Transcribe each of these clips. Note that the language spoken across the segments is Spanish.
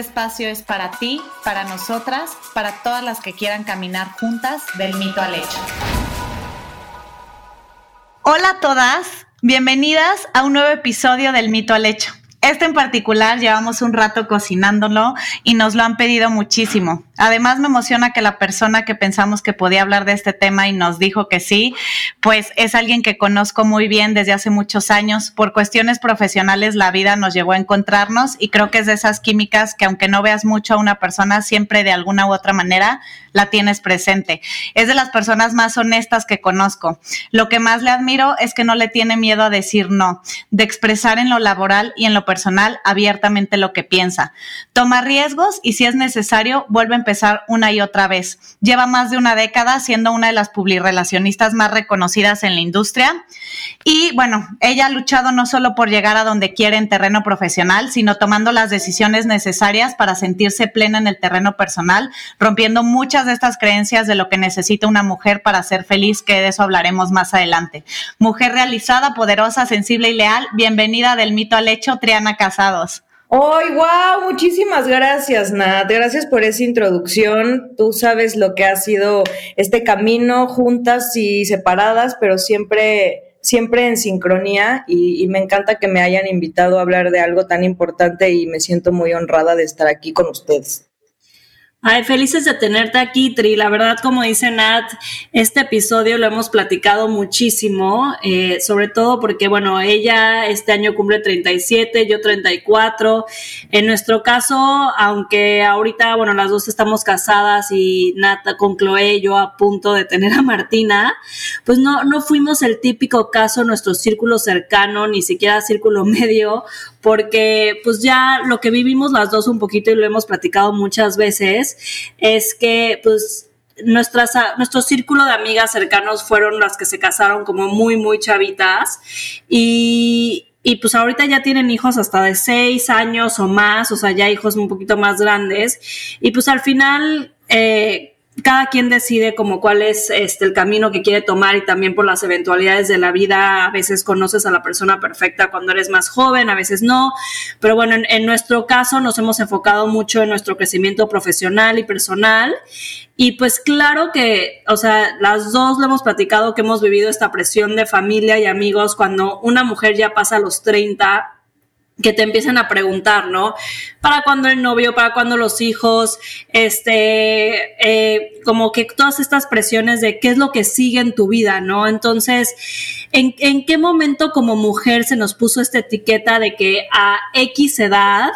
espacio es para ti, para nosotras, para todas las que quieran caminar juntas del mito al hecho. Hola a todas, bienvenidas a un nuevo episodio del mito al hecho. Este en particular llevamos un rato cocinándolo y nos lo han pedido muchísimo. Además me emociona que la persona que pensamos que podía hablar de este tema y nos dijo que sí, pues es alguien que conozco muy bien desde hace muchos años. Por cuestiones profesionales la vida nos llevó a encontrarnos y creo que es de esas químicas que aunque no veas mucho a una persona, siempre de alguna u otra manera la tienes presente. Es de las personas más honestas que conozco. Lo que más le admiro es que no le tiene miedo a decir no, de expresar en lo laboral y en lo personal abiertamente lo que piensa. Toma riesgos y si es necesario vuelve a empezar una y otra vez. Lleva más de una década siendo una de las publirelacionistas más reconocidas en la industria y bueno, ella ha luchado no solo por llegar a donde quiere en terreno profesional, sino tomando las decisiones necesarias para sentirse plena en el terreno personal, rompiendo muchas de estas creencias de lo que necesita una mujer para ser feliz, que de eso hablaremos más adelante. Mujer realizada, poderosa, sensible y leal, bienvenida del mito al hecho, Triana Casados. ¡Ay, wow! Muchísimas gracias, Nat. Gracias por esa introducción. Tú sabes lo que ha sido este camino, juntas y separadas, pero siempre, siempre en sincronía. Y me encanta que me hayan invitado a hablar de algo tan importante y me siento muy honrada de estar aquí con ustedes. Ay, felices de tenerte aquí, Tri. La verdad, como dice Nat, este episodio lo hemos platicado muchísimo, eh, sobre todo porque, bueno, ella este año cumple 37, yo 34. En nuestro caso, aunque ahorita, bueno, las dos estamos casadas y Nat con Chloe, yo a punto de tener a Martina, pues no, no fuimos el típico caso, nuestro círculo cercano, ni siquiera círculo medio, porque pues ya lo que vivimos las dos un poquito y lo hemos platicado muchas veces, es que pues nuestras, nuestro círculo de amigas cercanos fueron las que se casaron como muy, muy chavitas y, y pues ahorita ya tienen hijos hasta de seis años o más, o sea, ya hijos un poquito más grandes. Y pues al final, eh, cada quien decide como cuál es este, el camino que quiere tomar y también por las eventualidades de la vida, a veces conoces a la persona perfecta cuando eres más joven, a veces no, pero bueno, en, nuestro caso nos hemos enfocado mucho en nuestro crecimiento profesional y personal y pues claro que, o sea, las dos lo hemos platicado que hemos vivido esta presión de familia y amigos cuando una mujer ya pasa los 30 que te empiezan a preguntar, ¿no? ¿Para cuándo el novio? ¿Para cuándo los hijos? Este, eh, como que todas estas presiones de qué es lo que sigue en tu vida, ¿no? Entonces, ¿en, ¿en, qué momento como mujer se nos puso esta etiqueta de que a X edad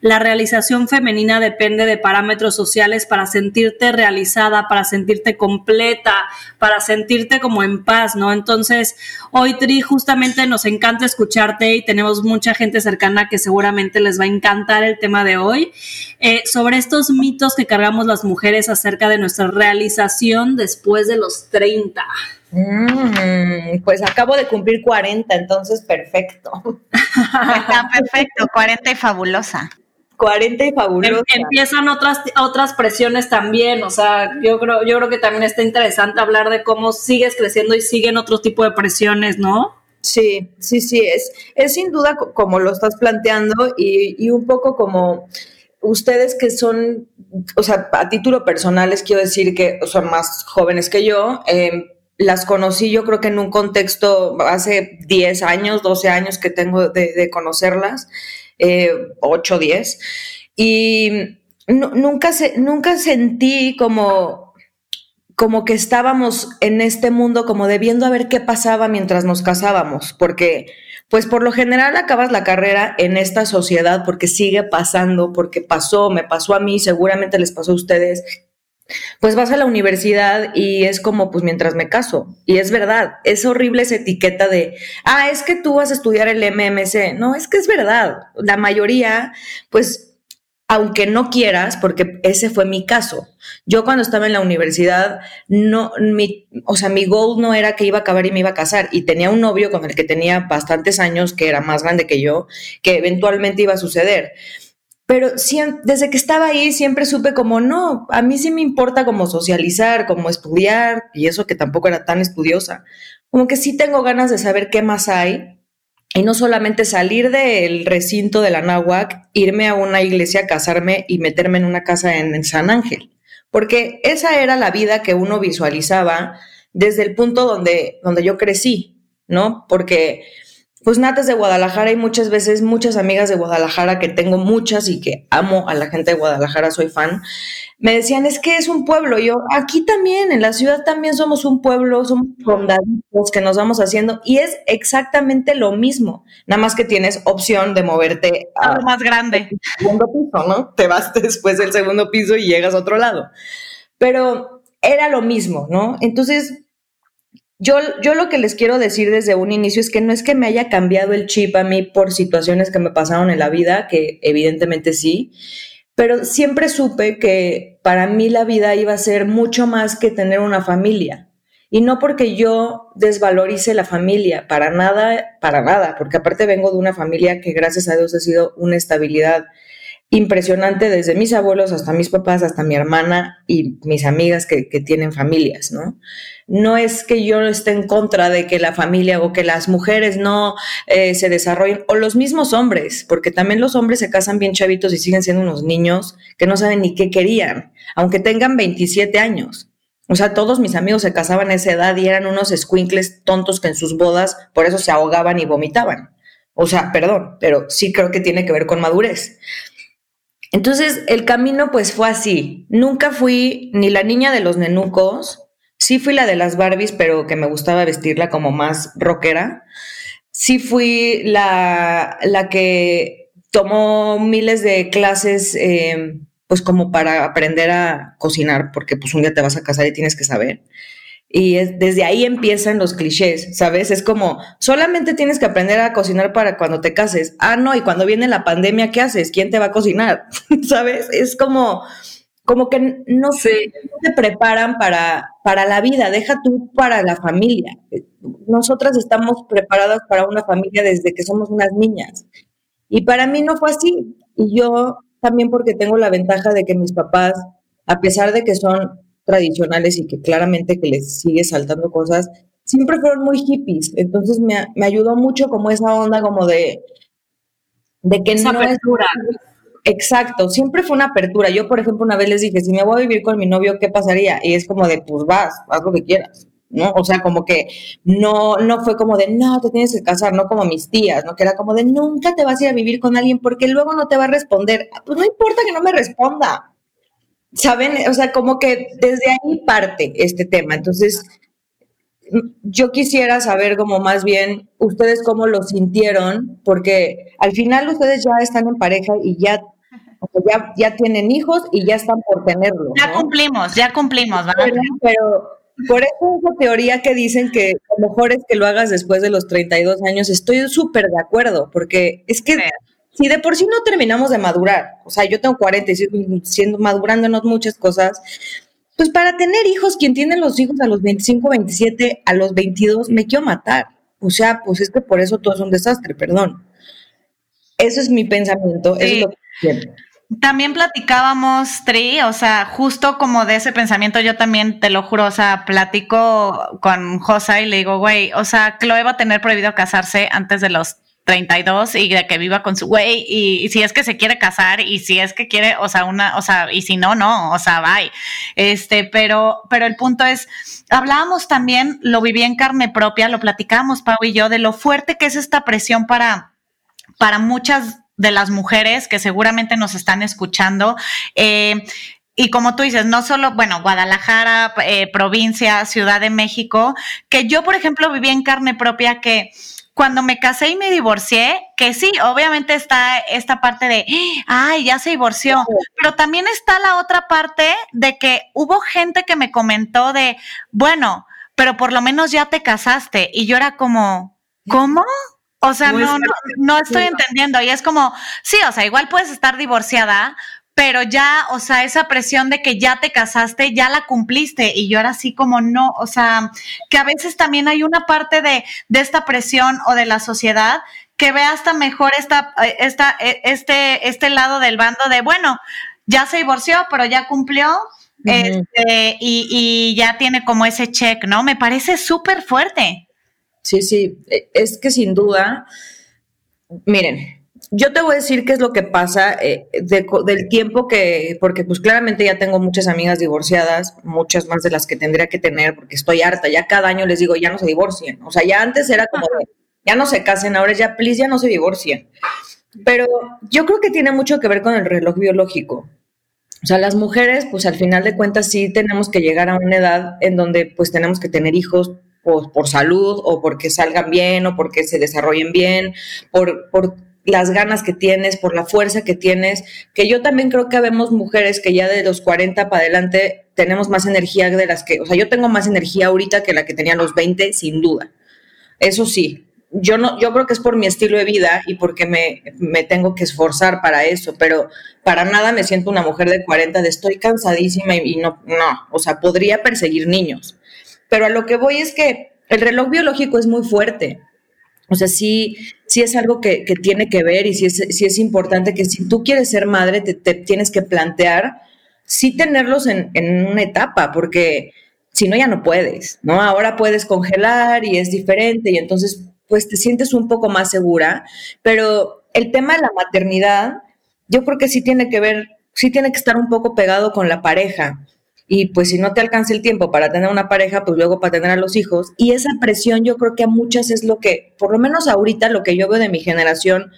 la realización femenina depende de parámetros sociales para sentirte realizada, para sentirte completa, para sentirte como en paz, ¿no? Entonces, hoy Tri, justamente nos encanta escucharte y tenemos mucha gente cercana que seguramente les va a encantar el tema de hoy, eh, sobre estos mitos que cargamos las mujeres acerca de nuestra realización después de los 30. Mm, pues acabo de cumplir 40, entonces perfecto. Está perfecto, 40 y fabulosa. 40 y fabulosa. Em, empiezan otras, otras presiones también, o sea, yo creo, yo creo que también está interesante hablar de cómo sigues creciendo y siguen otro tipo de presiones, ¿no? Sí, sí, sí, es, es sin duda como lo estás planteando y, un poco como ustedes que son, o sea, a título personal les quiero decir que son más jóvenes que yo, em, las conocí yo creo que en un contexto hace 10 años, 12 años que tengo de, conocerlas, eh, 8, 10, y nunca, se, nunca sentí como como que estábamos en este mundo como debiendo a ver qué pasaba mientras nos casábamos, porque pues por lo general acabas la carrera en esta sociedad porque sigue pasando, porque pasó, me pasó a mí, seguramente les pasó a ustedes. Pues vas a la universidad y es como, pues mientras me caso. Y es verdad, es horrible esa etiqueta de, ah, es que tú vas a estudiar el MMC. No, es que es verdad. La mayoría, pues aunque no quieras, porque ese fue mi caso. Yo cuando estaba en la universidad, no, mi, o sea, mi goal no era que iba a acabar y me iba a casar. Y tenía un novio con el que tenía bastantes años, que era más grande que yo, que eventualmente iba a suceder. Pero siempre, desde que estaba ahí siempre supe como, no, a mí sí me importa como socializar, como estudiar, y eso que tampoco era tan estudiosa. Como que sí tengo ganas de saber qué más hay y no solamente salir del recinto de la náhuac, irme a una iglesia, casarme y meterme en una casa en, San Ángel, porque esa era la vida que uno visualizaba desde el punto donde, donde yo crecí, ¿no? Porque pues nates de Guadalajara y muchas veces muchas amigas de Guadalajara que tengo muchas y que amo a la gente de Guadalajara, soy fan, me decían, es que es un pueblo. yo, aquí también, en la ciudad también somos un pueblo, somos condaditos que nos vamos haciendo y es exactamente lo mismo, nada más que tienes opción de moverte a lo más grande. Segundo piso, ¿no? Te vas después del segundo piso y llegas a otro lado. Pero era lo mismo, ¿no? Entonces, yo, yo lo que les quiero decir desde un inicio es que no es que me haya cambiado el chip a mí por situaciones que me pasaron en la vida, que evidentemente sí, pero siempre supe que para mí la vida iba a ser mucho más que tener una familia. Y no porque yo desvalorice la familia, para nada, para nada, porque aparte vengo de una familia que gracias a Dios ha sido una estabilidad impresionante desde mis abuelos hasta mis papás, hasta mi hermana y mis amigas que, tienen familias, ¿no? No es que yo esté en contra de que la familia o que las mujeres no eh, se desarrollen, o los mismos hombres, porque también los hombres se casan bien chavitos y siguen siendo unos niños que no saben ni qué querían, aunque tengan 27 años. O sea, todos mis amigos se casaban a esa edad y eran unos squinkles tontos que en sus bodas por eso se ahogaban y vomitaban. O sea, perdón, pero sí creo que tiene que ver con madurez. Entonces, el camino pues fue así. Nunca fui ni la niña de los nenucos, sí fui la de las Barbies, pero que me gustaba vestirla como más rockera. Sí fui la, la que tomó miles de clases, eh, pues como para aprender a cocinar, porque pues un día te vas a casar y tienes que saber. Y desde ahí empiezan los clichés, ¿sabes? Es como, solamente tienes que aprender a cocinar para cuando te cases. Ah, no, y cuando viene la pandemia, ¿qué haces? ¿Quién te va a cocinar? ¿Sabes? Es como, como que no, sé, no te preparan para, para la vida, deja tú para la familia. Nosotras estamos preparadas para una familia desde que somos unas niñas. Y para mí no fue así. Y yo también porque tengo la ventaja de que mis papás, a pesar de que son tradicionales y que claramente que les sigue saltando cosas, siempre fueron muy hippies. Entonces me, me ayudó mucho como esa onda como de, de que esa no apertura. exacto, siempre fue una apertura. Yo, por ejemplo, una vez les dije, si me voy a vivir con mi novio, ¿qué pasaría? Y es como de, pues vas, haz lo que quieras. ¿no? O sea, como que no, no fue como de, no, te tienes que casar, no como mis tías, ¿no? Que era como de, nunca te vas a ir a vivir con alguien porque luego no te va a responder. Pues no importa que no me responda. ¿Saben? O sea, como que desde ahí parte este tema. Entonces, yo quisiera saber como más bien ustedes cómo lo sintieron, porque al final ustedes ya están en pareja y ya, ya, ya tienen hijos y ya están por tenerlo. Ya cumplimos, ya cumplimos, ¿verdad? Pero, por eso esa teoría que dicen que lo mejor es que lo hagas después de los 32 años, estoy súper de acuerdo, porque es que si de por sí no terminamos de madurar, o sea, yo tengo 40 y siendo madurándonos muchas cosas, pues para tener hijos, quien tiene los hijos a los 25, 27, a los 22, me quiero matar. O sea, pues es que por eso todo es un desastre, perdón. Eso es mi pensamiento, eso es lo que También platicábamos, Tri, o sea, justo como de ese pensamiento, yo también te lo juro, o sea, platico con Josa y le digo, güey, o sea, Chloe va a tener prohibido casarse antes de los 32 y de que viva con su güey y, si es que se quiere casar y si es que quiere, o sea, una, o sea, y si no, no, o sea, bye. Este, pero, pero el punto es, hablábamos también, lo viví en carne propia, lo platicábamos Pau y yo, de lo fuerte que es esta presión para, para muchas de las mujeres que seguramente nos están escuchando. Eh, y como tú dices, no solo, bueno, Guadalajara, eh, provincia, Ciudad de México, que yo, por ejemplo, viví en carne propia que cuando me casé y me divorcié, que sí, obviamente está esta parte de, ay, ya se divorció, pero también está la otra parte de que hubo gente que me comentó de, bueno, pero por lo menos ya te casaste. Y yo era como, ¿cómo? O sea, no, no, no estoy entendiendo. Y es como, sí, o sea, igual puedes estar divorciada, pero ya, o sea, esa presión de que ya te casaste, ya la cumpliste y yo era así como no, o sea, que a veces también hay una parte de, de esta presión o de la sociedad que ve hasta mejor esta, esta, este, este lado del bando de, bueno, ya se divorció, pero ya cumplió, este, y, y, ya tiene como ese check, ¿no? Me parece súper fuerte. Sí, sí, e, es que sin duda, miren, yo te voy a decir qué es lo que pasa eh, del tiempo que, porque pues claramente ya tengo muchas amigas divorciadas, muchas más de las que tendría que tener, porque estoy harta, ya cada año les digo, ya no se divorcien, o sea, ya antes era como, ya no se casen, ahora ya, please, ya no se divorcien. Pero yo creo que tiene mucho que ver con el reloj biológico. O sea, las mujeres, pues al final de cuentas sí tenemos que llegar a una edad en donde pues tenemos que tener hijos por, por salud o porque salgan bien o porque se desarrollen bien, por, por las ganas que tienes, por la fuerza que tienes, que yo también creo que vemos mujeres que ya de los 40 para adelante tenemos más energía de las que, o sea, yo tengo más energía ahorita que la que tenía a los 20, sin duda. Eso sí, yo no, yo creo que es por mi estilo de vida y porque me, me, tengo que esforzar para eso, pero para nada me siento una mujer de 40 de estoy cansadísima y, no, no, o sea, podría perseguir niños. Pero a lo que voy es que el reloj biológico es muy fuerte. O sea, sí, sí es algo que, tiene que ver y sí es, es importante que si tú quieres ser madre, te, tienes que plantear, sí tenerlos en, en, una etapa, porque si no, ya no puedes, ¿no? Ahora puedes congelar y es diferente y entonces, pues te sientes un poco más segura, pero el tema de la maternidad, yo creo que sí tiene que ver, sí tiene que estar un poco pegado con la pareja y pues si no te alcanza el tiempo para tener una pareja, pues luego para tener a los hijos. Y esa presión yo creo que a muchas es lo que, por lo menos ahorita, lo que yo veo de mi generación,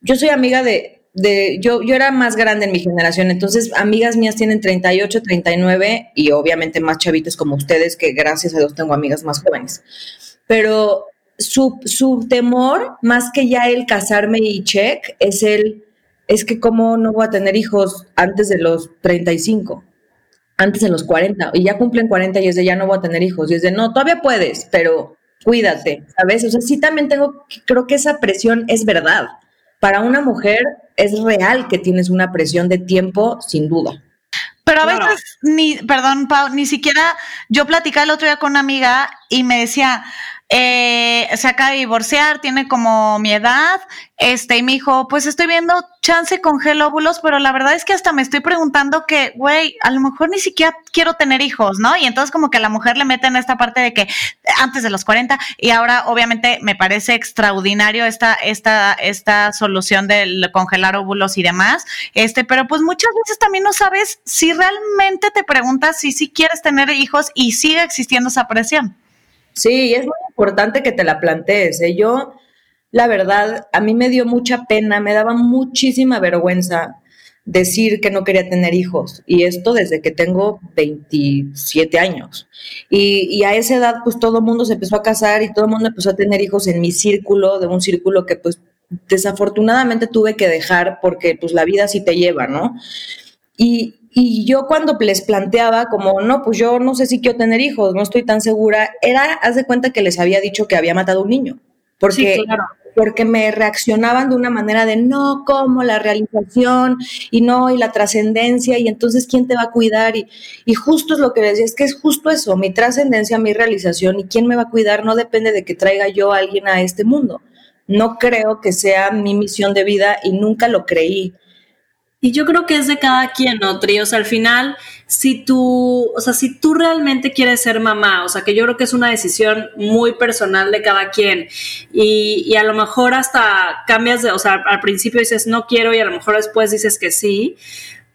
yo soy amiga de, de yo, yo era más grande en mi generación, entonces amigas mías tienen 38, 39 y obviamente más chavitos como ustedes, que gracias a Dios tengo amigas más jóvenes. Pero su, su temor, más que ya el casarme y check, es el, es que cómo no voy a tener hijos antes de los 35 antes en los 40 y ya cumplen 40 y es de ya no voy a tener hijos y es de no, todavía puedes, pero cuídate, ¿sabes? O sea, sí también tengo, creo que esa presión es verdad. Para una mujer es real que tienes una presión de tiempo, sin duda. Pero a veces, ni, perdón, Pau, ni siquiera, yo platicaba el otro día con una amiga y me decía, eh, se acaba de divorciar, tiene como mi edad, este, y me dijo, pues estoy viendo chance con óvulos, pero la verdad es que hasta me estoy preguntando que, güey, a lo mejor ni siquiera quiero tener hijos, ¿no? Y entonces como que a la mujer le meten esta parte de que antes de los 40, y ahora obviamente me parece extraordinario esta, esta, esta solución del congelar óvulos y demás, este, pero pues muchas veces también no sabes si realmente te preguntas si si quieres tener hijos y sigue existiendo esa presión. Sí, es muy importante que te la plantees. ¿eh? Yo, la verdad, a mí me dio mucha pena, me daba muchísima vergüenza decir que no quería tener hijos. Y esto desde que tengo 27 años. Y, y, a esa edad, pues todo el mundo se empezó a casar y todo el mundo empezó a tener hijos en mi círculo, de un círculo que pues desafortunadamente tuve que dejar porque pues la vida sí te lleva, ¿no? Y, y yo cuando les planteaba como, no, pues yo no sé si quiero tener hijos, no estoy tan segura, era, haz de cuenta que les había dicho que había matado a un niño. Porque, porque me reaccionaban de una manera de, no, como la realización y no, y la trascendencia, y entonces, ¿quién te va a cuidar? Y, y justo es lo que les decía, es que es justo eso, mi trascendencia, mi realización, y quién me va a cuidar no depende de que traiga yo a alguien a este mundo. No creo que sea mi misión de vida y nunca lo creí. Y yo creo que es de cada quien, ¿no, Tri? O sea, al final, si tú, o sea, si tú realmente quieres ser mamá, o sea, que yo creo que es una decisión muy personal de cada quien. Y, y a lo mejor hasta cambias de, o sea, al principio dices no quiero y a lo mejor después dices que sí.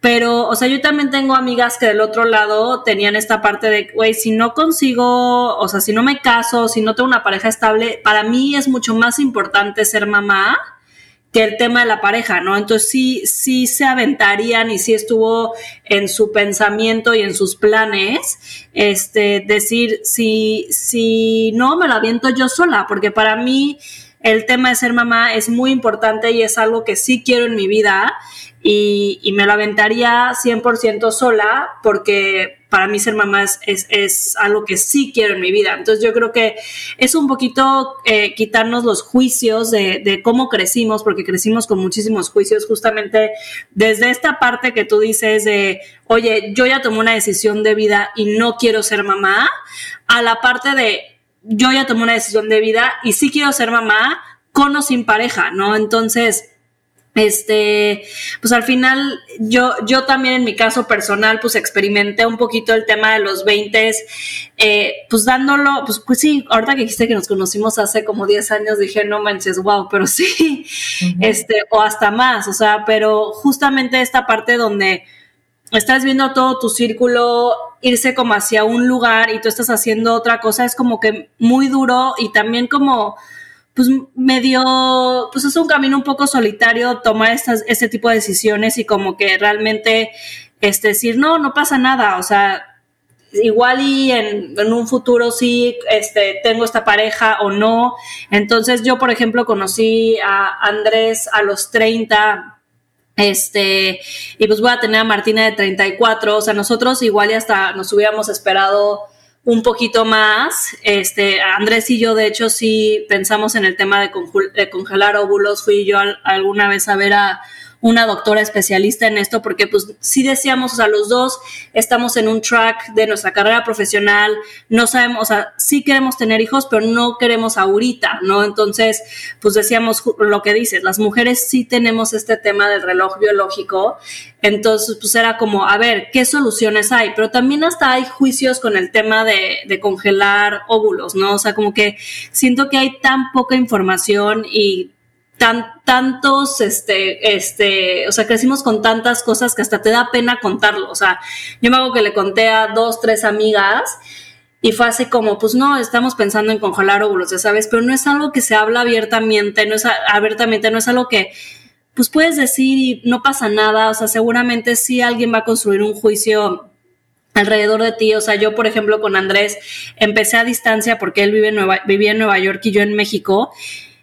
Pero, o sea, yo también tengo amigas que del otro lado tenían esta parte de, güey, si no consigo, o sea, si no me caso, si no tengo una pareja estable, para mí es mucho más importante ser mamá que el tema de la pareja, ¿no? Entonces sí, sí se aventarían y sí estuvo en su pensamiento y en sus planes, este, decir, si, si no, me lo aviento yo sola, porque para mí el tema de ser mamá es muy importante y es algo que sí quiero en mi vida y, me lo aventaría 100% sola porque para mí ser mamá es, es, algo que sí quiero en mi vida. Entonces yo creo que es un poquito eh, quitarnos los juicios de, de, cómo crecimos, porque crecimos con muchísimos juicios, justamente desde esta parte que tú dices de, oye, yo ya tomé una decisión de vida y no quiero ser mamá, a la parte de, yo ya tomé una decisión de vida y sí quiero ser mamá con o sin pareja, ¿no? Entonces este, pues al final yo, yo también en mi caso personal, pues experimenté un poquito el tema de los 20, eh, pues dándolo, pues, pues sí, ahorita que dijiste que nos conocimos hace como 10 años, dije, no manches, wow, pero sí, este, o hasta más, o sea, pero justamente esta parte donde estás viendo todo tu círculo irse como hacia un lugar y tú estás haciendo otra cosa, es como que muy duro y también como pues medio, pues es un camino un poco solitario tomar estas, este tipo de decisiones y como que realmente este, decir, no, no pasa nada, o sea, igual y en, en, un futuro sí este, tengo esta pareja o no. Entonces yo, por ejemplo, conocí a Andrés a los 30. Este, y pues voy a tener a Martina de 34, o sea, nosotros igual y hasta nos hubiéramos esperado un poquito más. Este, Andrés y yo, de hecho, sí pensamos en el tema de, congelar óvulos. Fui yo alguna vez a ver a una doctora especialista en esto, porque pues sí decíamos, o sea, los dos estamos en un track de nuestra carrera profesional, no sabemos, o sea, sí queremos tener hijos, pero no queremos ahorita, ¿no? Entonces, pues decíamos lo que dices, las mujeres sí tenemos este tema del reloj biológico, entonces, pues era como, a ver, ¿qué soluciones hay? Pero también hasta hay juicios con el tema de, de congelar óvulos, ¿no? O sea, como que siento que hay tan poca información y tantos, este, este, o sea, crecimos con tantas cosas que hasta te da pena contarlo. O sea, yo me hago que le conté a dos, tres amigas y fue así como, pues no, estamos pensando en congelar óvulos, ya sabes, pero no es algo que se habla abiertamente, no es abiertamente, no es algo que, pues puedes decir y no pasa nada, o sea, seguramente sí alguien va a construir un juicio alrededor de ti. O sea, yo, por ejemplo, con Andrés empecé a distancia porque él vive en Nueva, vivía en Nueva York y yo en México.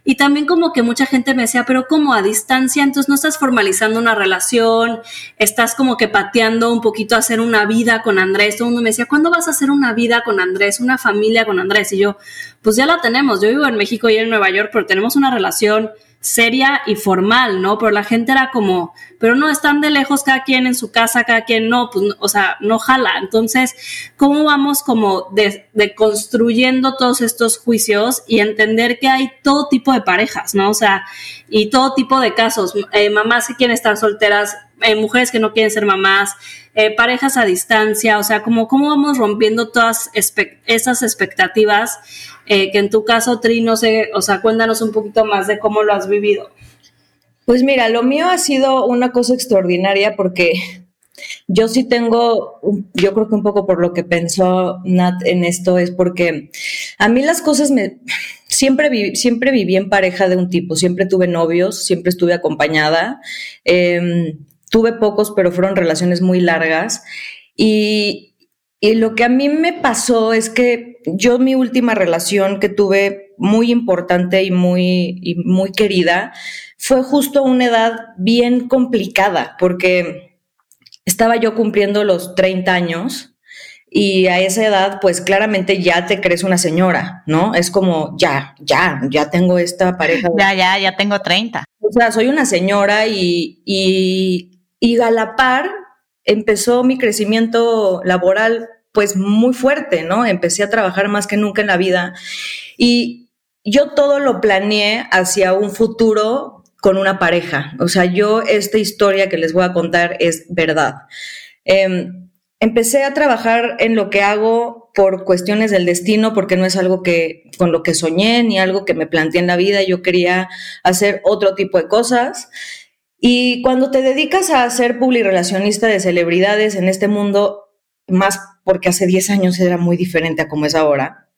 Y también como que mucha gente me decía, pero como a distancia, entonces no estás formalizando una relación, estás como que pateando un poquito a hacer una vida con Andrés. Todo el mundo me decía, ¿cuándo vas a hacer una vida con Andrés, una familia con Andrés? Y yo, pues ya la tenemos. Yo vivo en México y en Nueva York, pero tenemos una relación seria y formal, ¿no? Pero la gente era como, pero no, están de lejos cada quien en su casa, cada quien no, pues, o sea, no jala. Entonces, ¿cómo vamos como de, construyendo todos estos juicios y entender que hay todo tipo de parejas, ¿no? O sea, y todo tipo de casos, eh, mamás que quieren estar solteras, eh, mujeres que no quieren ser mamás, eh, parejas a distancia, o sea, como cómo vamos rompiendo todas esas expectativas eh, que en tu caso, Tri, no sé, o sea, cuéntanos un poquito más de cómo lo has vivido. Pues mira, lo mío ha sido una cosa extraordinaria porque yo sí tengo, yo creo que un poco por lo que pensó Nat en esto es porque a mí las cosas me, siempre, viví, siempre viví en pareja de un tipo, siempre tuve novios, siempre estuve acompañada. Eh, tuve pocos, pero fueron relaciones muy largas. Y, lo que a mí me pasó es que yo mi última relación que tuve muy importante y muy, y muy querida fue justo a una edad bien complicada, porque estaba yo cumpliendo los 30 años y a esa edad, pues claramente ya te crees una señora, ¿no? Es como, ya, ya, ya tengo esta pareja. Ya, ya, ya tengo 30. O sea, soy una señora y, y y Galapar empezó mi crecimiento laboral pues muy fuerte, ¿no? Empecé a trabajar más que nunca en la vida y yo todo lo planeé hacia un futuro con una pareja. O sea, yo esta historia que les voy a contar es verdad. Em, empecé a trabajar en lo que hago por cuestiones del destino, porque no es algo que con lo que soñé ni algo que me planteé en la vida. Yo quería hacer otro tipo de cosas. Y cuando te dedicas a ser publirelacionista de celebridades en este mundo, más porque hace 10 años era muy diferente a como es ahora,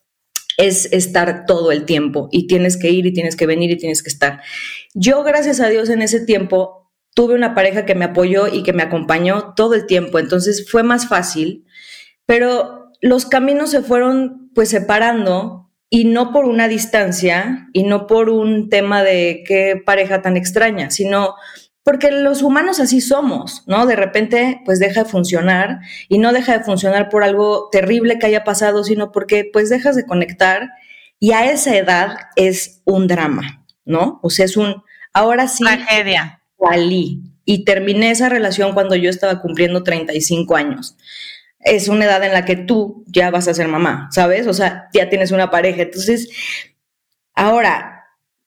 es estar todo el tiempo y tienes que ir y tienes que venir y tienes que estar. Yo, gracias a Dios, en ese tiempo tuve una pareja que me apoyó y que me acompañó todo el tiempo, entonces fue más fácil, pero los caminos se fueron pues separando y no por una distancia y no por un tema de qué pareja tan extraña, sino porque los humanos así somos, ¿no? De repente, pues deja de funcionar y no deja de funcionar por algo terrible que haya pasado, sino porque pues dejas de conectar y a esa edad es un drama, ¿no? O sea, es un, ahora sí. Tragedia. Salí y terminé esa relación cuando yo estaba cumpliendo 35 años. Es una edad en la que tú ya vas a ser mamá, ¿sabes? O sea, ya tienes una pareja. Entonces, ahora,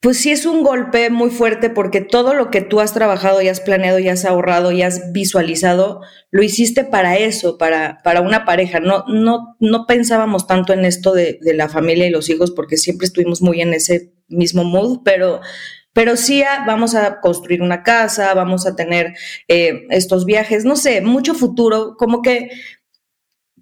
pues sí es un golpe muy fuerte porque todo lo que tú has trabajado y has planeado y has ahorrado y has visualizado, lo hiciste para eso, para, para una pareja. No, no, no pensábamos tanto en esto de, de la familia y los hijos porque siempre estuvimos muy en ese mismo mood, pero, pero sí vamos a construir una casa, vamos a tener eh, estos viajes, no sé, mucho futuro, como que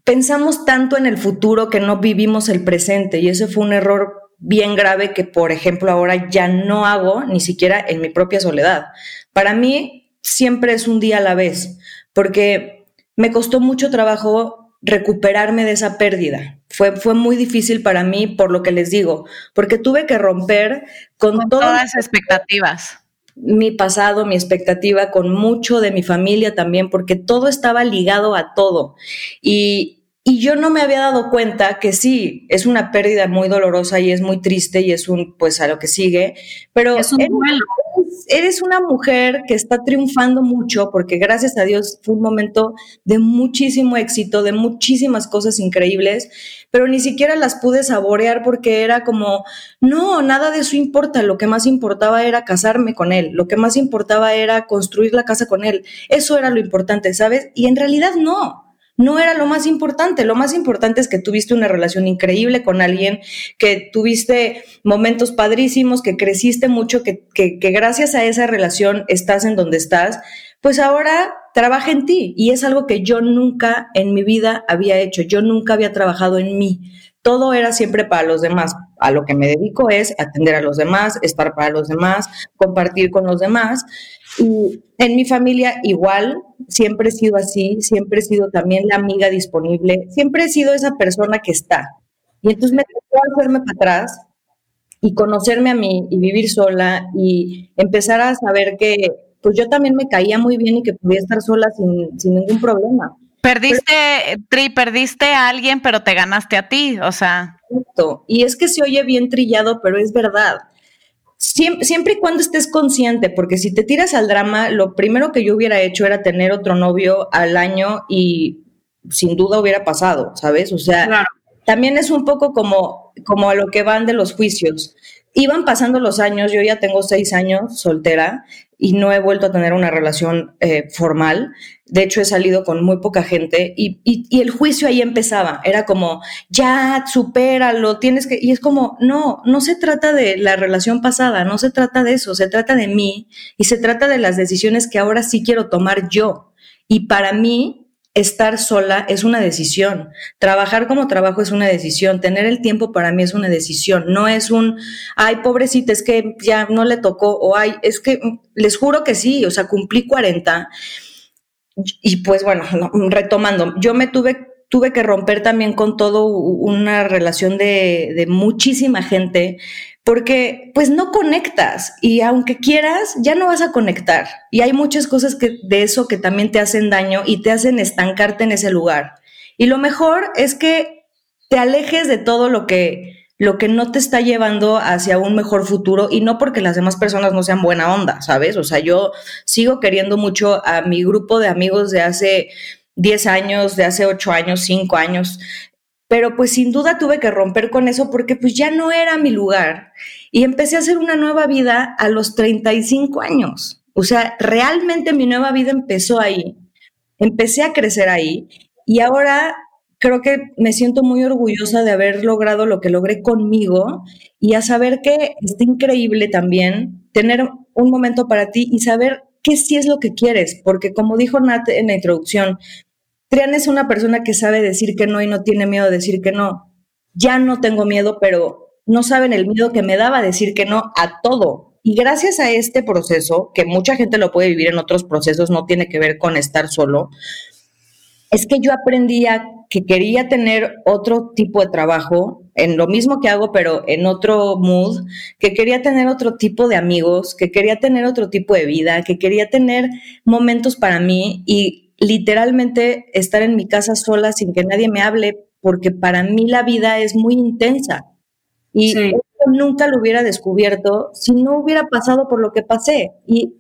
pensamos tanto en el futuro que no vivimos el presente y ese fue un error bien grave que, por ejemplo, ahora ya no hago ni siquiera en mi propia soledad. Para mí siempre es un día a la vez, porque me costó mucho trabajo recuperarme de esa pérdida. Fue, fue muy difícil para mí, por lo que les digo, porque tuve que romper con, todas las expectativas. Mi pasado, mi expectativa, con mucho de mi familia también, porque todo estaba ligado a todo. Y, y yo no me había dado cuenta que sí, es una pérdida muy dolorosa y es muy triste y es un, pues a lo que sigue, pero es un eres, eres, una mujer que está triunfando mucho porque gracias a Dios fue un momento de muchísimo éxito, de muchísimas cosas increíbles, pero ni siquiera las pude saborear porque era como, no, nada de eso importa, lo que más importaba era casarme con él, lo que más importaba era construir la casa con él, eso era lo importante, ¿sabes? Y en realidad no no era lo más importante. Lo más importante es que tuviste una relación increíble con alguien, que tuviste momentos padrísimos, que creciste mucho, que, que, gracias a esa relación estás en donde estás. Pues ahora trabaja en ti y es algo que yo nunca en mi vida había hecho. Yo nunca había trabajado en mí. Todo era siempre para los demás. A lo que me dedico es atender a los demás, estar para los demás, compartir con los demás. Y en mi familia igual, siempre he sido así, siempre he sido también la amiga disponible, siempre he sido esa persona que está. Y entonces me tocó hacerme para atrás y conocerme a mí y vivir sola y empezar a saber que pues yo también me caía muy bien y que podía estar sola sin, sin ningún problema. Perdiste, Tri, perdiste a alguien, pero te ganaste a ti, o sea. Y es que se oye bien trillado, pero es verdad. Siempre, y cuando estés consciente, porque si te tiras al drama, lo primero que yo hubiera hecho era tener otro novio al año y sin duda hubiera pasado, ¿sabes? O sea, también es un poco como, como a lo que van de los juicios. Iban pasando los años, yo ya tengo seis años soltera y no he vuelto a tener una relación eh, formal. De hecho, he salido con muy poca gente y, y, el juicio ahí empezaba. Era como, ya, supéralo, tienes que... Y es como, no, no se trata de la relación pasada, no se trata de eso, se trata de mí y se trata de las decisiones que ahora sí quiero tomar yo. Y para mí, estar sola es una decisión, trabajar como trabajo es una decisión, tener el tiempo para mí es una decisión, no es un, ay, pobrecita, es que ya no le tocó, o ay, es que les juro que sí, o sea, cumplí 40. Y pues bueno, retomando, yo me tuve, tuve que romper también con todo una relación de, de muchísima gente porque pues no conectas y aunque quieras, ya no vas a conectar. Y hay muchas cosas que, de eso que también te hacen daño y te hacen estancarte en ese lugar. Y lo mejor es que te alejes de todo lo que, lo que no te está llevando hacia un mejor futuro y no porque las demás personas no sean buena onda, ¿sabes? O sea, yo sigo queriendo mucho a mi grupo de amigos de hace 10 años, de hace 8 años, 5 años, pero pues sin duda tuve que romper con eso porque pues ya no era mi lugar y empecé a hacer una nueva vida a los 35 años. O sea, realmente mi nueva vida empezó ahí, empecé a crecer ahí y ahora creo que me siento muy orgullosa de haber logrado lo que logré conmigo y a saber que está increíble también tener un momento para ti y saber qué sí es lo que quieres, porque como dijo Nat en la introducción, Triana es una persona que sabe decir que no y no tiene miedo de decir que no. Ya no tengo miedo, pero no saben el miedo que me daba decir que no a todo. Y gracias a este proceso, que mucha gente lo puede vivir en otros procesos, no tiene que ver con estar solo, es que yo aprendí a que quería tener otro tipo de trabajo, en lo mismo que hago, pero en otro mood, que quería tener otro tipo de amigos, que quería tener otro tipo de vida, que quería tener momentos para mí y literalmente estar en mi casa sola sin que nadie me hable, porque para mí la vida es muy intensa. Y nunca lo hubiera descubierto si no hubiera pasado por lo que pasé. Y,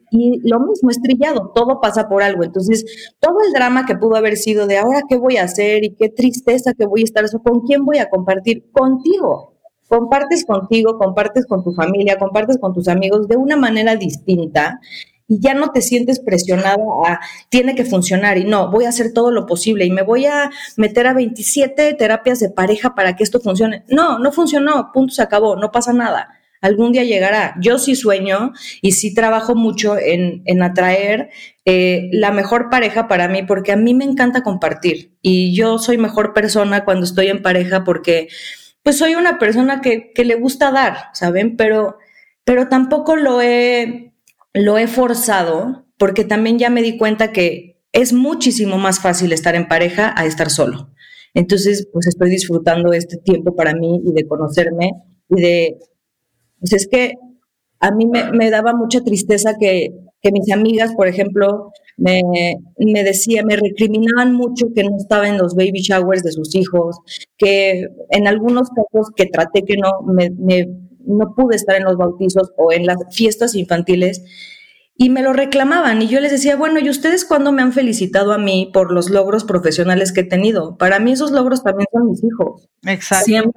lo mismo, estrellado, todo pasa por algo. Entonces, todo el drama que pudo haber sido de ahora qué voy a hacer y qué tristeza que voy a estar, ¿con quién voy a compartir? Contigo. Compartes contigo, compartes con tu familia, compartes con tus amigos de una manera distinta y ya no te sientes presionado a tiene que funcionar y no, voy a hacer todo lo posible y me voy a meter a 27 terapias de pareja para que esto funcione. No, no funcionó, punto, se acabó, no pasa nada. Algún día llegará. Yo sí sueño y sí trabajo mucho en, en atraer eh, la mejor pareja para mí porque a mí me encanta compartir y yo soy mejor persona cuando estoy en pareja porque pues soy una persona que, que le gusta dar, ¿saben? Pero, pero tampoco lo he lo he forzado porque también ya me di cuenta que es muchísimo más fácil estar en pareja a estar solo. Entonces, pues estoy disfrutando este tiempo para mí y de conocerme y de, pues es que a mí me, daba mucha tristeza que, mis amigas, por ejemplo, me, me decían, me recriminaban mucho que no estaba en los baby showers de sus hijos, que en algunos casos que traté que no, me no pude estar en los bautizos o en las fiestas infantiles y me lo reclamaban y yo les decía, bueno, ¿y ustedes cuándo me han felicitado a mí por los logros profesionales que he tenido? Para mí esos logros también son mis hijos. Exacto. 100%,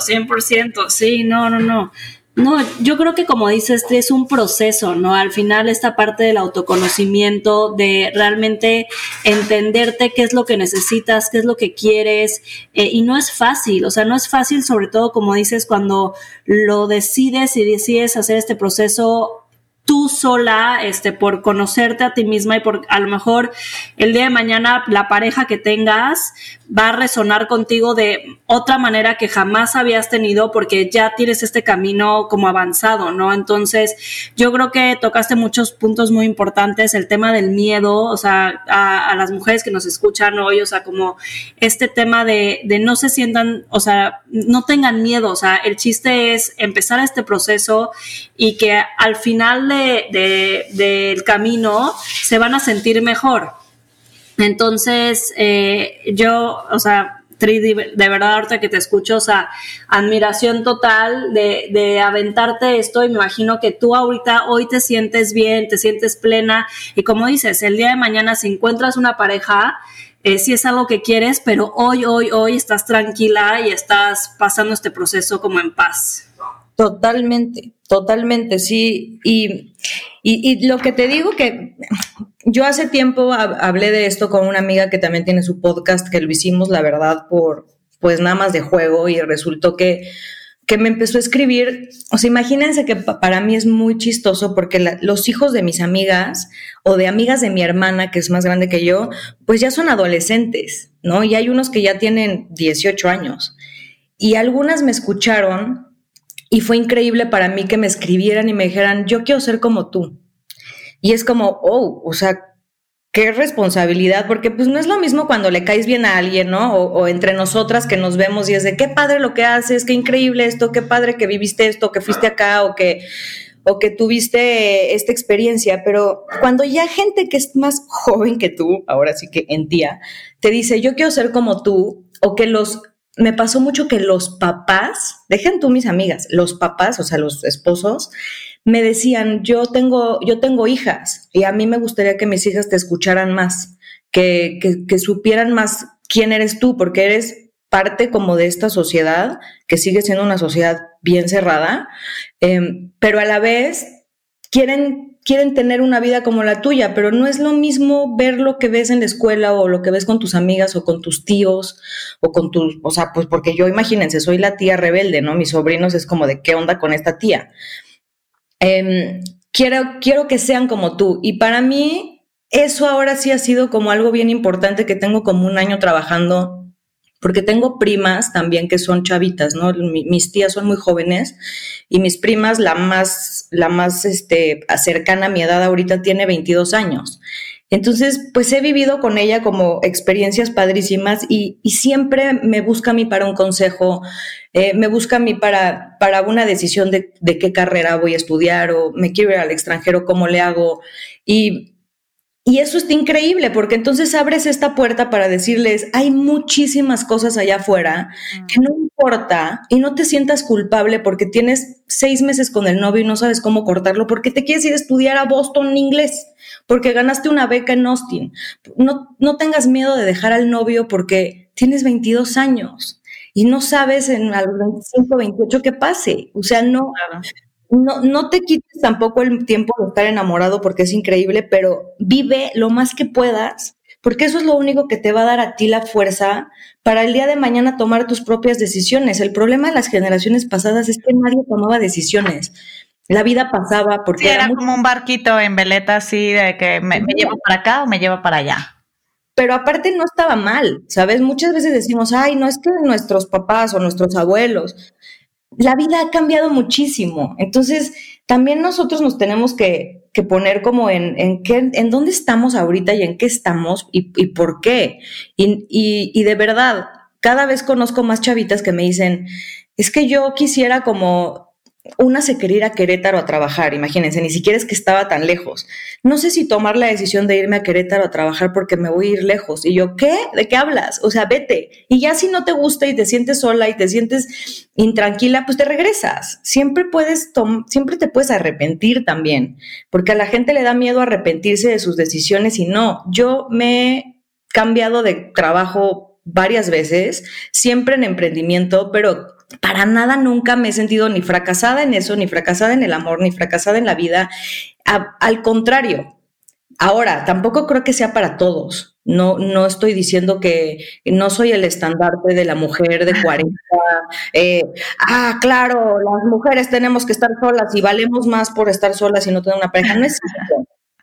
100%, sí, no, no, no. No, yo creo que como dices, es un proceso, ¿no? Al final esta parte del autoconocimiento, de realmente entenderte qué es lo que necesitas, qué es lo que quieres, eh, y no es fácil, o sea, no es fácil sobre todo como dices cuando lo decides y decides hacer este proceso tú sola, este, por conocerte a ti misma y por a lo mejor el día de mañana la pareja que tengas va a resonar contigo de otra manera que jamás habías tenido porque ya tienes este camino como avanzado, ¿no? Entonces, yo creo que tocaste muchos puntos muy importantes, el tema del miedo, o sea, a, las mujeres que nos escuchan hoy, o sea, como este tema de, de no se sientan, o sea, no tengan miedo, o sea, el chiste es empezar este proceso y que al final de, del camino se van a sentir mejor. Entonces, eh, yo, o sea, de verdad, ahorita que te escucho, o sea, admiración total de, de, aventarte esto y me imagino que tú ahorita hoy te sientes bien, te sientes plena y como dices, el día de mañana si encuentras una pareja, eh, si es algo que quieres, pero hoy, hoy, hoy estás tranquila y estás pasando este proceso como en paz. Totalmente, totalmente, sí. Y, y, lo que te digo que yo hace tiempo hablé de esto con una amiga que también tiene su podcast, que lo hicimos, la verdad, por pues nada más de juego y resultó que, que me empezó a escribir, o sea, imagínense que para mí es muy chistoso porque los hijos de mis amigas o de amigas de mi hermana, que es más grande que yo, pues ya son adolescentes, ¿no? Y hay unos que ya tienen 18 años. Y algunas me escucharon y fue increíble para mí que me escribieran y me dijeran, yo quiero ser como tú. Y es como, oh, o sea, qué responsabilidad, porque pues no es lo mismo cuando le caes bien a alguien, ¿no? O, entre nosotras que nos vemos y es de qué padre lo que haces, qué increíble esto, qué padre que viviste esto, que fuiste acá o que o que tuviste esta experiencia, pero cuando ya gente que es más joven que tú, ahora sí que en tía, te dice, yo quiero ser como tú, o que los me pasó mucho que los papás, dejen tú mis amigas, los papás, o sea, los esposos, me decían, yo tengo, yo tengo hijas y a mí me gustaría que mis hijas te escucharan más, que, que, supieran más quién eres tú, porque eres parte como de esta sociedad, que sigue siendo una sociedad bien cerrada, em, pero a la vez quieren quieren tener una vida como la tuya, pero no es lo mismo ver lo que ves en la escuela o lo que ves con tus amigas o con tus tíos o con tus, o sea, pues porque yo imagínense, soy la tía rebelde, ¿no? Mis sobrinos es como de qué onda con esta tía. Em, quiero, quiero que sean como tú y para mí eso ahora sí ha sido como algo bien importante que tengo como un año trabajando porque tengo primas también que son chavitas, ¿no? mis tías son muy jóvenes y mis primas, la más, la más este, cercana a mi edad ahorita tiene 22 años. Entonces, pues he vivido con ella como experiencias padrísimas y, siempre me busca a mí para un consejo, eh, me busca a mí para, para una decisión de, de, qué carrera voy a estudiar o me quiero ir al extranjero, cómo le hago. Y y eso está increíble porque entonces abres esta puerta para decirles, hay muchísimas cosas allá afuera que no importa y no te sientas culpable porque tienes seis meses con el novio y no sabes cómo cortarlo porque te quieres ir a estudiar a Boston en inglés, porque ganaste una beca en Austin. No, no tengas miedo de dejar al novio porque tienes 22 años y no sabes en a los 25, 28 qué pase. O sea, no, no, no te quites tampoco el tiempo de estar enamorado porque es increíble, pero vive lo más que puedas, porque eso es lo único que te va a dar a ti la fuerza para el día de mañana tomar tus propias decisiones. El problema de las generaciones pasadas es que nadie tomaba decisiones. La vida pasaba porque... era, como un barquito en veleta así de que me, me llevo para acá o me llevo para allá pero aparte no estaba mal, ¿sabes? Muchas veces decimos, ay, no es que nuestros papás o nuestros abuelos, la vida ha cambiado muchísimo. Entonces, también nosotros nos tenemos que, poner como en, en, qué, en dónde estamos ahorita y en qué estamos y, y por qué. Y, y, y de verdad, cada vez conozco más chavitas que me dicen, es que yo quisiera como una se quería ir a Querétaro a trabajar, imagínense, ni siquiera es que estaba tan lejos. No sé si tomar la decisión de irme a Querétaro a trabajar porque me voy a ir lejos. Y yo, ¿qué? ¿De qué hablas? O sea, vete. Y ya si no te gusta y te sientes sola y te sientes intranquila, pues te regresas. Siempre puedes, siempre te puedes arrepentir también, porque a la gente le da miedo arrepentirse de sus decisiones y no. Yo me he cambiado de trabajo varias veces, siempre en emprendimiento, pero para nada nunca me he sentido ni fracasada en eso, ni fracasada en el amor, ni fracasada en la vida. al contrario, ahora, tampoco creo que sea para todos. No, no estoy diciendo que no soy el estandarte de la mujer de 40. Eh, ah, claro, las mujeres tenemos que estar solas y valemos más por estar solas y no tener una pareja. No es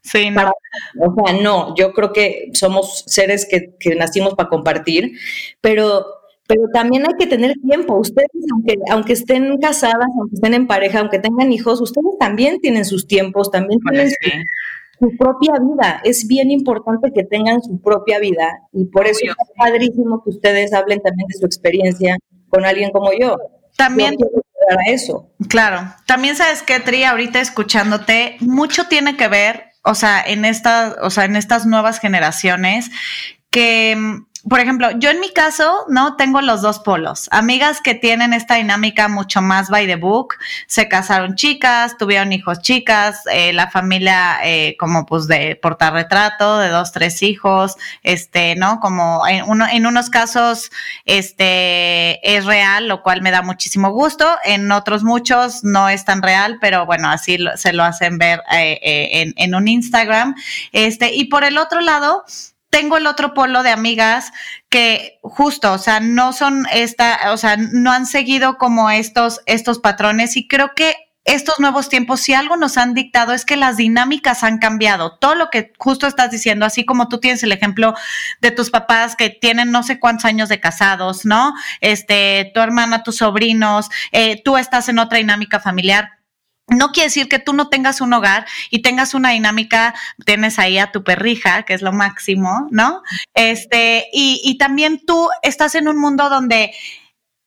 Sí, no. o sea, no, yo creo que somos seres que, que nacimos para compartir, pero pero también hay que tener tiempo. Ustedes, aunque, aunque estén casadas, aunque estén en pareja, aunque tengan hijos, ustedes también tienen sus tiempos, también tienen su, propia vida. Es bien importante que tengan su propia vida y por eso es padrísimo que ustedes hablen también de su experiencia con alguien como yo. También. a eso. Claro. También sabes que, Tri, ahorita escuchándote, mucho tiene que ver, o sea, en esta, o sea, en estas nuevas generaciones que por ejemplo, yo en mi caso, ¿no? Tengo los dos polos. Amigas que tienen esta dinámica mucho más by the book. Se casaron chicas, tuvieron hijos chicas, eh, la familia eh, como pues de portarretrato, de dos, tres hijos, este, ¿no? Como en, uno, en unos casos, este, es real, lo cual me da muchísimo gusto. En otros muchos no es tan real, pero bueno, así se lo hacen ver eh, en, en un Instagram. Este, y por el otro lado, tengo el otro polo de amigas que justo, o sea, no son esta, o sea, no han seguido como estos, estos patrones y creo que estos nuevos tiempos, si algo nos han dictado es que las dinámicas han cambiado. Todo lo que justo estás diciendo, así como tú tienes el ejemplo de tus papás que tienen no sé cuántos años de casados, ¿no? Este, tu hermana, tus sobrinos, eh, tú estás en otra dinámica familiar no quiere decir que tú no tengas un hogar y tengas una dinámica, tienes ahí a tu perrija, que es lo máximo, ¿no? Este, y, y también tú estás en un mundo donde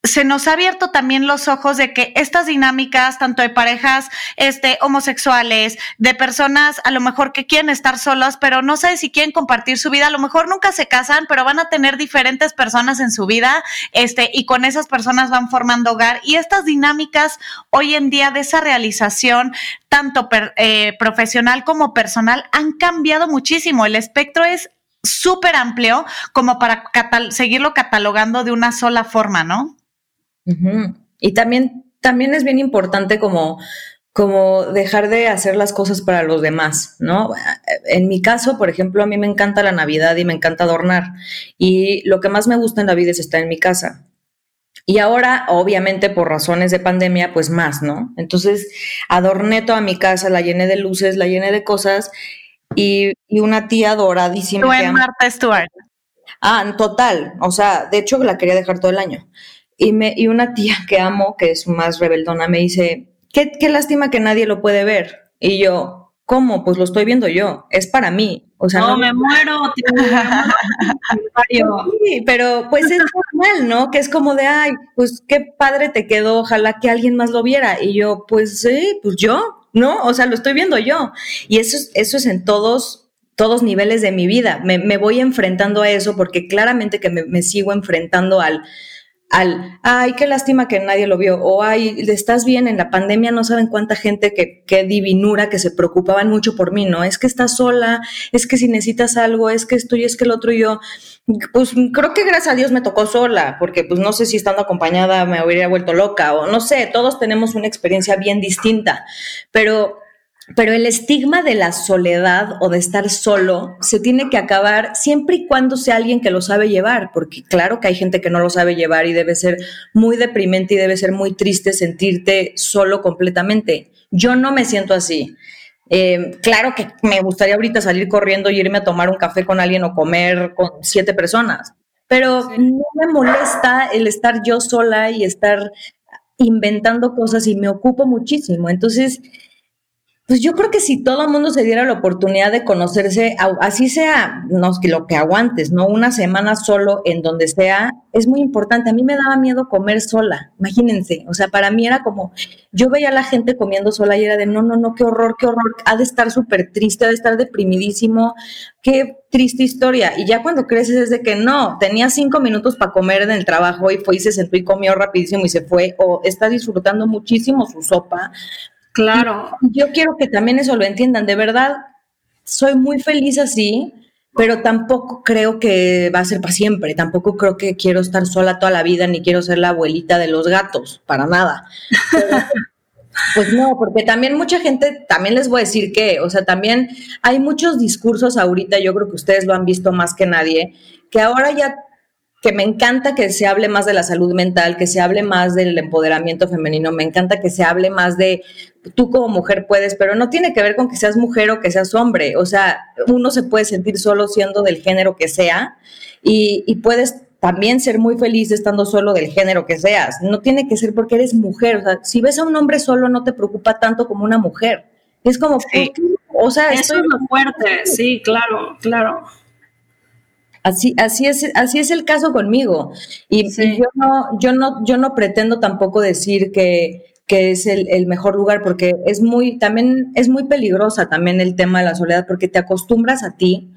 se nos ha abierto también los ojos de que estas dinámicas, tanto de parejas este, homosexuales, de personas a lo mejor que quieren estar solas, pero no sé si quieren compartir su vida, a lo mejor nunca se casan, pero van a tener diferentes personas en su vida, este, y con esas personas van formando hogar. Y estas dinámicas hoy en día de esa realización, tanto eh, profesional como personal, han cambiado muchísimo. El espectro es súper amplio como para seguirlo catalogando de una sola forma, ¿no? Y también, también es bien importante como, como dejar de hacer las cosas para los demás, ¿no? En mi caso, por ejemplo, a mí me encanta la Navidad y me encanta adornar. Y lo que más me gusta en la vida es estar en mi casa. Y ahora, obviamente, por razones de pandemia, pues más, ¿no? Entonces, adorné toda mi casa, la llené de luces, la llené de cosas y, una tía doradísima. Tú en Marta Stewart. Ah, total. O sea, de hecho, la quería dejar todo el año. Y, me, y una tía que amo, que es más rebeldona, me dice, qué, qué lástima que nadie lo puede ver. Y yo, ¿Cómo? Pues lo estoy viendo yo, es para mí. O sea, no, me muero, tío, sí, pero pues es normal, ¿no? Que es como de, ay, pues qué padre te quedó, ojalá que alguien más lo viera. Y yo, pues sí, pues yo, ¿no? O sea, lo estoy viendo yo. Y eso es, eso es en todos, todos niveles de mi vida. Me, me voy enfrentando a eso porque claramente que me, me sigo enfrentando al al, ay, qué lástima que nadie lo vio, o ay, estás bien, en la pandemia no saben cuánta gente que, qué divinura, que se preocupaban mucho por mí, ¿no? Es que estás sola, es que si necesitas algo, es que esto y es que el otro y yo, pues creo que gracias a Dios me tocó sola, porque pues no sé si estando acompañada me hubiera vuelto loca, o no sé, todos tenemos una experiencia bien distinta, pero pero el estigma de la soledad o de estar solo se tiene que acabar siempre y cuando sea alguien que lo sabe llevar, porque claro que hay gente que no lo sabe llevar y debe ser muy deprimente y debe ser muy triste sentirte solo completamente. Yo no me siento así. Eh, claro que me gustaría ahorita salir corriendo y irme a tomar un café con alguien o comer con siete personas, pero no me molesta el estar yo sola y estar inventando cosas y me ocupo muchísimo. Entonces, pues yo creo que si todo el mundo se diera la oportunidad de conocerse, así sea, no lo que aguantes, ¿no? Una semana solo en donde sea, es muy importante. A mí me daba miedo comer sola, imagínense. O sea, para mí era como, yo veía a la gente comiendo sola y era de, no, no, no, qué horror, qué horror, ha de estar súper triste, ha de estar deprimidísimo, qué triste historia. Y ya cuando creces es de que no, tenía cinco minutos para comer en el trabajo y fue y se sentó y comió rapidísimo y se fue, o está disfrutando muchísimo su sopa, Claro. yo quiero que también eso lo entiendan. De verdad, soy muy feliz así, pero tampoco creo que va a ser para siempre. Tampoco creo que quiero estar sola toda la vida, ni quiero ser la abuelita de los gatos, para nada. pues no, porque también mucha gente, también les voy a decir que, o sea, también hay muchos discursos ahorita, yo creo que ustedes lo han visto más que nadie, que ahora ya que me encanta que se hable más de la salud mental, que se hable más del empoderamiento femenino, me encanta que se hable más de tú como mujer puedes, pero no tiene que ver con que seas mujer o que seas hombre, o sea, uno se puede sentir solo siendo del género que sea y, puedes también ser muy feliz estando solo del género que seas, no tiene que ser porque eres mujer, o sea, si ves a un hombre solo no te preocupa tanto como una mujer, es como, o sea, eso es lo fuerte, sí, claro, claro. Así, así, es, así es el caso conmigo. Y, yo, no, yo, no, yo no pretendo tampoco decir que, que es el, el, mejor lugar, porque es muy, también es muy peligrosa también el tema de la soledad, porque te acostumbras a ti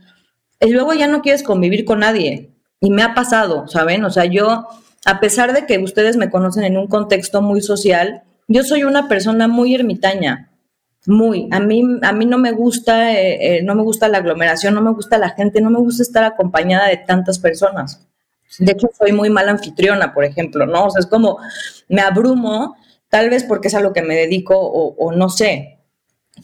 y luego ya no quieres convivir con nadie. Y me ha pasado, ¿saben? O sea, yo, a pesar de que ustedes me conocen en un contexto muy social, yo soy una persona muy ermitaña muy. A mí, a mí no me gusta, eh, eh, no me gusta la aglomeración, no me gusta la gente, no me gusta estar acompañada de tantas personas. De hecho, soy muy mala anfitriona, por ejemplo, ¿no? O sea, es como me abrumo, tal vez porque es a lo que me dedico o, no sé.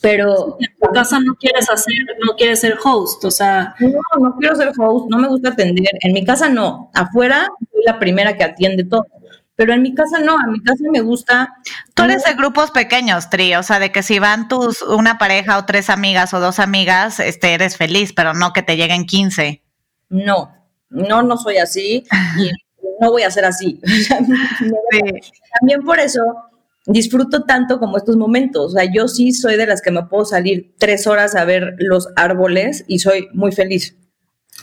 Pero. En tu casa no quieres hacer, no quieres ser host, o sea. No, no quiero ser host, no me gusta atender. En mi casa no. Afuera soy la primera que atiende todo. Pero en mi casa no, a mi casa me gusta. Tú eres de grupos pequeños, Tri, o sea, de que si van tus, una pareja o tres amigas o dos amigas, este, eres feliz, pero no que te lleguen 15. No, no, no soy así y no voy a ser así. También por eso disfruto tanto como estos momentos. O sea, yo sí soy de las que me puedo salir tres horas a ver los árboles y soy muy feliz.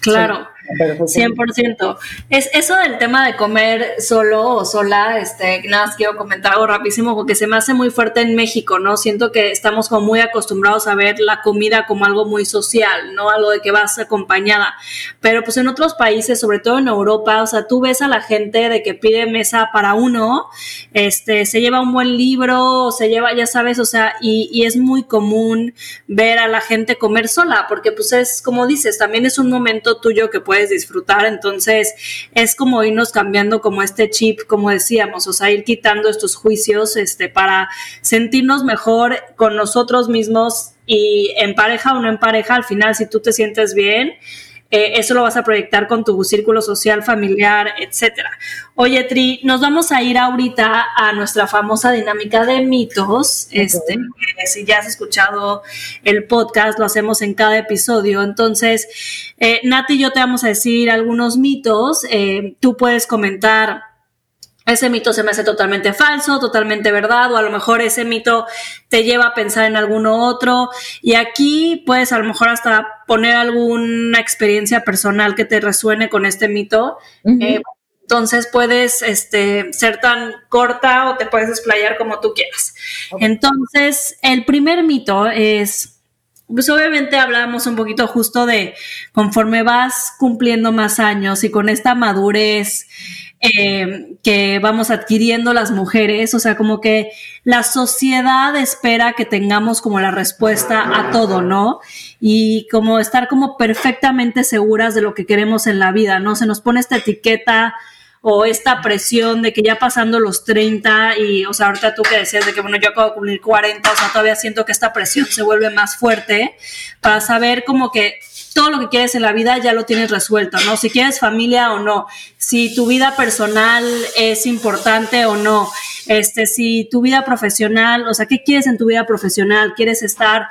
Claro. 100%. Es eso del tema de comer solo o sola, este, nada más quiero comentar algo rapidísimo porque se me hace muy fuerte en México, ¿no? Siento que estamos como muy acostumbrados a ver la comida como algo muy social, ¿no? Algo de que vas acompañada. Pero pues en otros países, sobre todo en Europa, o sea, tú ves a la gente de que pide mesa para uno, este, se lleva un buen libro, se lleva, ya sabes, o sea, y, y es muy común ver a la gente comer sola, porque pues es, como dices, también es un momento tuyo que puedes disfrutar. Entonces, es como irnos cambiando como este chip, como decíamos, o sea, ir quitando estos juicios este, para sentirnos mejor con nosotros mismos y en pareja o no en pareja, al final, si tú te sientes bien, eh, eso lo vas a proyectar con tu círculo social, familiar, etcétera. Oye, Tri, nos vamos a ir ahorita a nuestra famosa dinámica de mitos. Este, si ya has escuchado el podcast, lo hacemos en cada episodio. Entonces, eh, Nati y yo te vamos a decir algunos mitos. Eh, tú puedes comentar ese mito se me hace totalmente falso, totalmente verdad, o a lo mejor ese mito te lleva a pensar en alguno otro. Y aquí puedes a lo mejor hasta poner alguna experiencia personal que te resuene con este mito. Eh, entonces puedes este, ser tan corta o te puedes explayar como tú quieras. Entonces, el primer mito es, pues obviamente hablamos un poquito justo de conforme vas cumpliendo más años y con esta madurez eh, que vamos adquiriendo las mujeres, o sea, como que la sociedad espera que tengamos como la respuesta a todo, ¿no? Y como estar como perfectamente seguras de lo que queremos en la vida, ¿no? Se nos pone esta etiqueta o esta presión de que ya pasando los 30 y, o sea, ahorita tú que decías de que, bueno, yo acabo de cumplir 40, o sea, todavía siento que esta presión se vuelve más fuerte para saber como que todo lo que quieres en la vida ya lo tienes resuelto, ¿no? Si quieres familia o no, si tu vida personal es importante o no, este, si tu vida profesional, o sea, ¿qué quieres en tu vida profesional? ¿Quieres estar,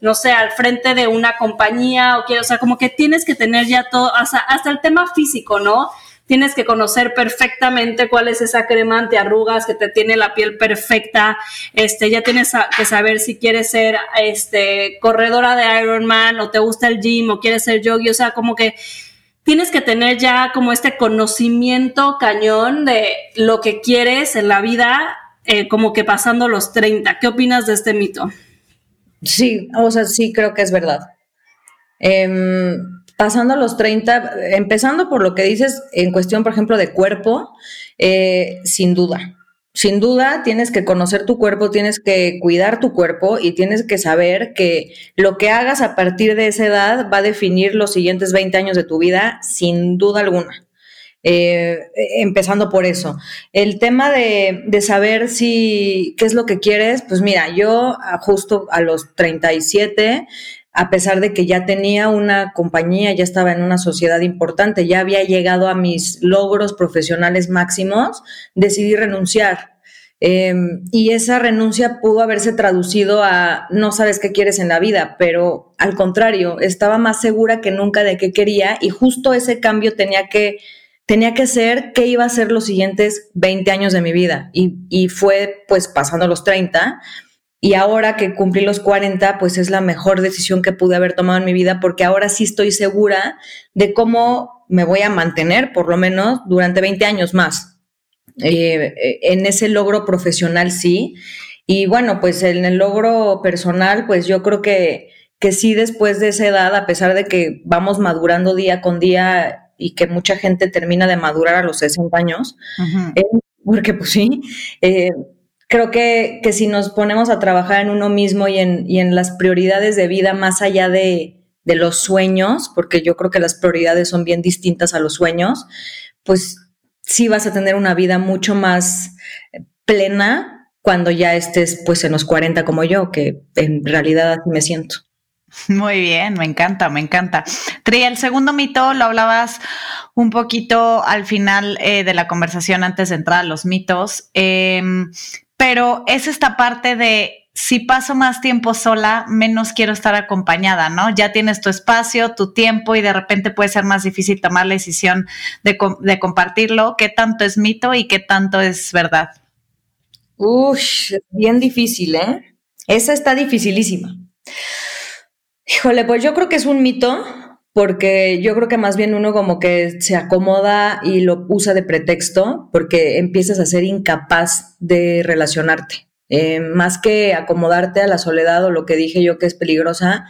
no sé, al frente de una compañía o quieres, o sea, como que tienes que tener ya todo, hasta, hasta el tema físico, ¿no? Tienes que conocer perfectamente cuál es esa crema antiarrugas que te tiene la piel perfecta. Este, ya tienes que saber si quieres ser este, corredora de Ironman o te gusta el gym o quieres ser yogi. O sea, como que tienes que tener ya como este conocimiento cañón de lo que quieres en la vida, eh, como que pasando los 30. ¿Qué opinas de este mito? Sí, o sea, sí creo que es verdad. Em, pasando a los 30, empezando por lo que dices en cuestión, por ejemplo, de cuerpo, eh, sin duda. Sin duda tienes que conocer tu cuerpo, tienes que cuidar tu cuerpo y tienes que saber que lo que hagas a partir de esa edad va a definir los siguientes 20 años de tu vida, sin duda alguna. Eh, empezando por eso. El tema de, de, saber si qué es lo que quieres, pues mira, yo justo a los 37 a pesar de que ya tenía una compañía, ya estaba en una sociedad importante, ya había llegado a mis logros profesionales máximos, decidí renunciar. Em, y esa renuncia pudo haberse traducido a no sabes qué quieres en la vida, pero al contrario, estaba más segura que nunca de qué quería y justo ese cambio tenía que, tenía que ser qué iba a ser los siguientes 20 años de mi vida. Y, fue pues pasando los 30 y ahora que cumplí los 40, pues es la mejor decisión que pude haber tomado en mi vida porque ahora sí estoy segura de cómo me voy a mantener por lo menos durante 20 años más. Eh, eh, en ese logro profesional sí. Y bueno, pues en el logro personal, pues yo creo que, que sí después de esa edad, a pesar de que vamos madurando día con día y que mucha gente termina de madurar a los 60 años, eh, porque pues sí, creo que, que, si nos ponemos a trabajar en uno mismo y en, y en las prioridades de vida más allá de, de, los sueños, porque yo creo que las prioridades son bien distintas a los sueños, pues sí vas a tener una vida mucho más plena cuando ya estés pues en los 40 como yo, que en realidad me siento. Muy bien, me encanta, me encanta. Tri, el segundo mito lo hablabas un poquito al final eh, de la conversación antes de entrar a los mitos. Eh, pero es esta parte de si paso más tiempo sola, menos quiero estar acompañada, ¿no? Ya tienes tu espacio, tu tiempo y de repente puede ser más difícil tomar la decisión de, compartirlo. ¿Qué tanto es mito y qué tanto es verdad? Uff, bien difícil, ¿eh? Esa está dificilísima. Híjole, pues yo creo que es un mito porque yo creo que más bien uno como que se acomoda y lo usa de pretexto porque empiezas a ser incapaz de relacionarte. Eh, más que acomodarte a la soledad o lo que dije yo que es peligrosa,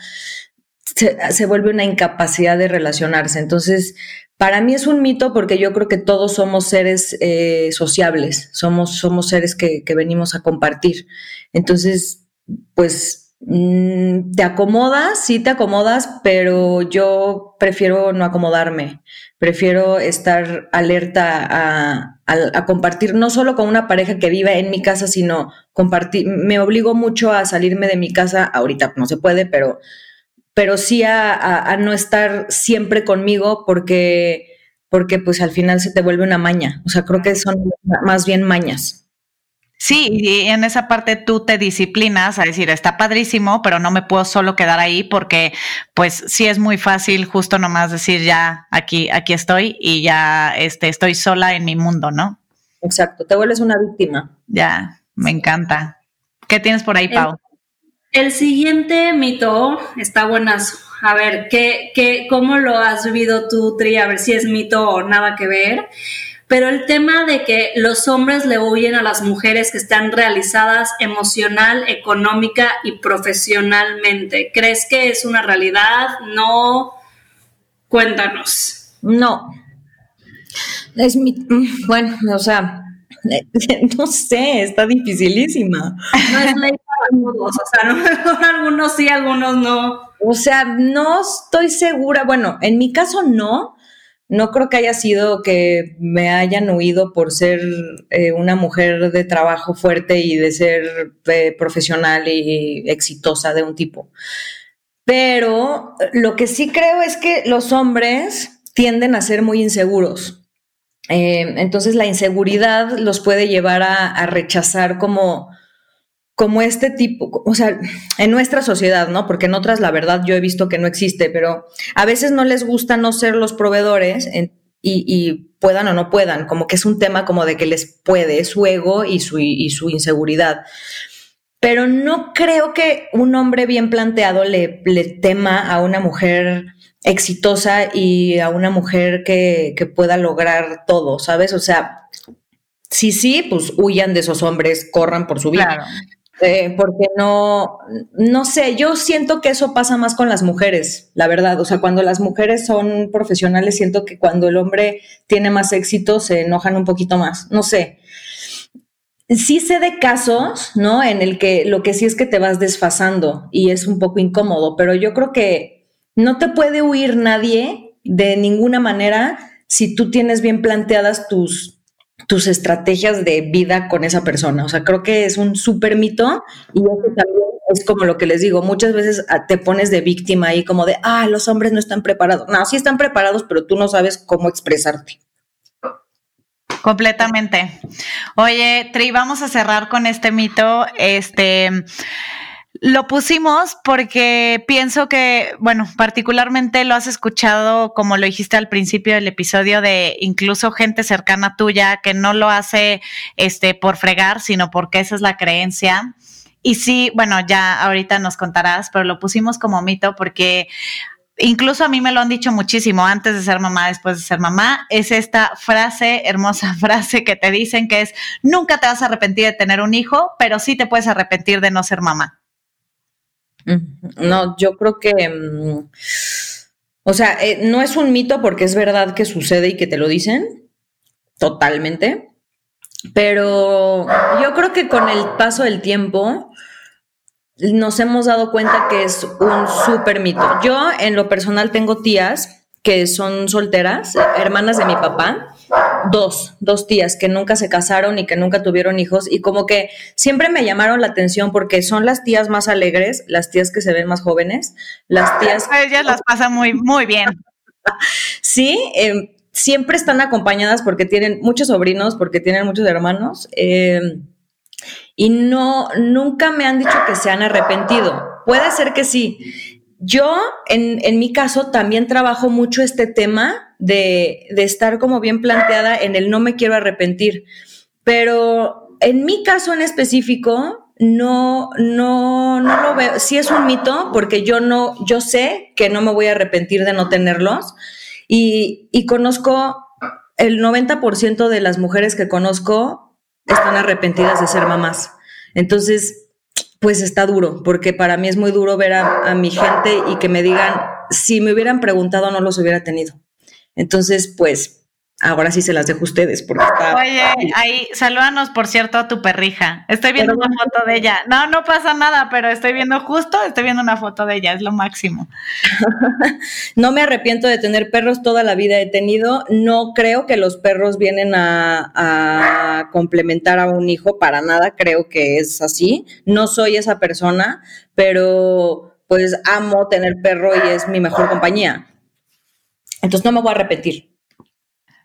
se, vuelve una incapacidad de relacionarse. Entonces, para mí es un mito porque yo creo que todos somos seres eh, sociables, somos, somos seres que, venimos a compartir. Entonces, pues te acomodas, sí te acomodas, pero yo prefiero no acomodarme. Prefiero estar alerta a, compartir, no solo con una pareja que vive en mi casa, sino compartir. Me obligo mucho a salirme de mi casa. Ahorita no se puede, pero, pero sí a, a no estar siempre conmigo porque, porque pues al final se te vuelve una maña. O sea, creo que son más bien mañas. Sí, y en esa parte tú te disciplinas a decir, está padrísimo, pero no me puedo solo quedar ahí porque pues sí es muy fácil justo nomás decir ya aquí, aquí estoy y ya este, estoy sola en mi mundo, ¿no? exacto, te vuelves una víctima. Ya, me encanta. ¿Qué tienes por ahí, Pau? El, siguiente mito está buenazo. A ver, ¿qué, qué, ¿cómo lo has vivido tú, Tri? A ver si es mito o nada que ver. Pero el tema de que los hombres le huyen a las mujeres que están realizadas emocional, económica y profesionalmente, ¿crees que es una realidad? No. Cuéntanos. No. Es mi. Bueno, o sea, no sé, está dificilísima. No es ley para todos, o sea, no, algunos sí, algunos no. O sea, no estoy segura. Bueno, en mi caso no. No creo que haya sido que me hayan huido por ser eh, una mujer de trabajo fuerte y de ser eh, profesional y exitosa de un tipo. Pero lo que sí creo es que los hombres tienden a ser muy inseguros. Eh, entonces la inseguridad los puede llevar a, rechazar como, como este tipo, o sea, en nuestra sociedad, ¿no? Porque en otras la verdad yo he visto que no existe, pero a veces no les gusta no ser los proveedores y, puedan o no puedan, como que es un tema como de que les puede, su ego y su, inseguridad. Pero no creo que un hombre bien planteado le tema a una mujer exitosa y a una mujer que, pueda lograr todo, ¿sabes? O sea, sí, sí, pues huyan de esos hombres, corran por su vida. Eh, porque no, no sé, yo siento que eso pasa más con las mujeres, la verdad. O sea, cuando las mujeres son profesionales, siento que cuando el hombre tiene más éxito se enojan un poquito más. No sé. Sí sé de casos, ¿no? En el que lo que sí es que te vas desfasando y es un poco incómodo, pero yo creo que no te puede huir nadie de ninguna manera si tú tienes bien planteadas tus, tus estrategias de vida con esa persona. O sea, creo que es un súper mito y eso también es como lo que les digo, muchas veces ah, te pones de víctima ahí como de, ah, los hombres no están preparados. No, sí están preparados, pero tú no sabes cómo expresarte. Completamente. Oye, Tri, vamos a cerrar con este mito. Este lo pusimos porque pienso que, bueno, particularmente lo has escuchado, como lo dijiste al principio del episodio, de incluso gente cercana tuya que no lo hace este, por fregar, sino porque esa es la creencia. Y sí, bueno, ya ahorita nos contarás, pero lo pusimos como mito porque incluso a mí me lo han dicho muchísimo antes de ser mamá, después de ser mamá, es esta frase, hermosa frase que te dicen que es, nunca te vas a arrepentir de tener un hijo, pero sí te puedes arrepentir de no ser mamá. No, yo creo que, mm, o sea, eh, no es un mito porque es verdad que sucede y que te lo dicen, totalmente, pero yo creo que con el paso del tiempo nos hemos dado cuenta que es un súper mito. Yo en lo personal tengo tías que son solteras, hermanas de mi papá, dos, dos tías que nunca se casaron y que nunca tuvieron hijos y como que siempre me llamaron la atención porque son las tías más alegres, las tías que se ven más jóvenes, las tías... Ellas las pasan muy, muy bien. sí, em, siempre están acompañadas porque tienen muchos sobrinos, porque tienen muchos hermanos. Em, y no, nunca me han dicho que se han arrepentido. Puede ser que sí. Yo, en, en mi caso, también trabajo mucho este tema de, estar como bien planteada en el no me quiero arrepentir. Pero en mi caso en específico, no, no, no lo veo. Sí es un mito, porque yo no, yo sé que no me voy a arrepentir de no tenerlos. Y, y conozco el 90% de las mujeres que conozco están arrepentidas de ser mamás. Entonces, pues está duro, porque para mí es muy duro ver a, a mi gente y que me digan, si me hubieran preguntado, no los hubiera tenido. Entonces, pues ahora sí se las dejo a ustedes porque está. Oye, ahí, salúdanos por cierto a tu perrija. Estoy viendo una foto de ella. No, no pasa nada, pero estoy viendo justo, estoy viendo una foto de ella, es lo máximo. no me arrepiento de tener perros, toda la vida he tenido. No creo que los perros vienen a, a complementar a un hijo para nada, creo que es así. No soy esa persona, pero pues amo tener perro y es mi mejor compañía. Entonces no me voy a repetir.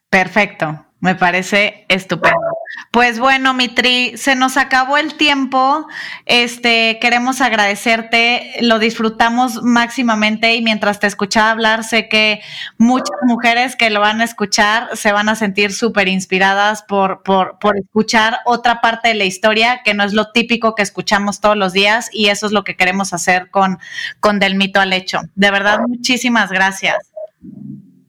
Perfecto. Me parece estupendo. Pues bueno, Mitri, se nos acabó el tiempo. Este, queremos agradecerte. Lo disfrutamos máximamente y mientras te escuchaba hablar, sé que muchas mujeres que lo van a escuchar se van a sentir súper inspiradas por, por, por escuchar otra parte de la historia que no es lo típico que escuchamos todos los días y eso es lo que queremos hacer con, con Del Mito al Hecho. De verdad, muchísimas gracias.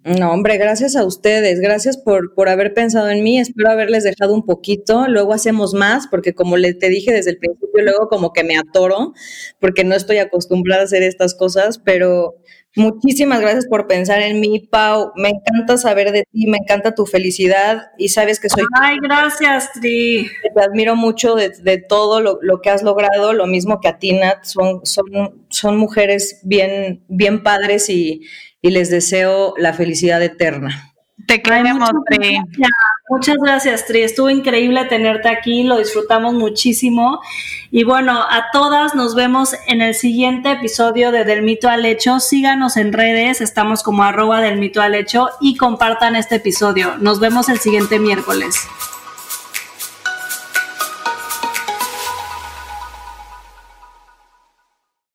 No, hombre, gracias a ustedes, gracias por, por haber pensado en mí, espero haberles dejado un poquito, luego hacemos más, porque como le, te dije desde el principio, luego como que me atoro, porque no estoy acostumbrada a hacer estas cosas, pero muchísimas gracias por pensar en mí, Pau, me encanta saber de ti, me encanta tu felicidad y sabes que soy... Ay, gracias, Tri. Te admiro mucho de, todo lo, lo, que has logrado, lo mismo que a ti, Nat, son, son, son mujeres bien, bien padres y y les deseo la felicidad eterna. Te queremos, Tri. Muchas gracias, Tri. Estuvo increíble tenerte aquí, lo disfrutamos muchísimo. Y bueno, a todas nos vemos en el siguiente episodio de Del Mito al Hecho. Síganos en redes, estamos como arroba del mito al hecho y compartan este episodio. Nos vemos el siguiente miércoles.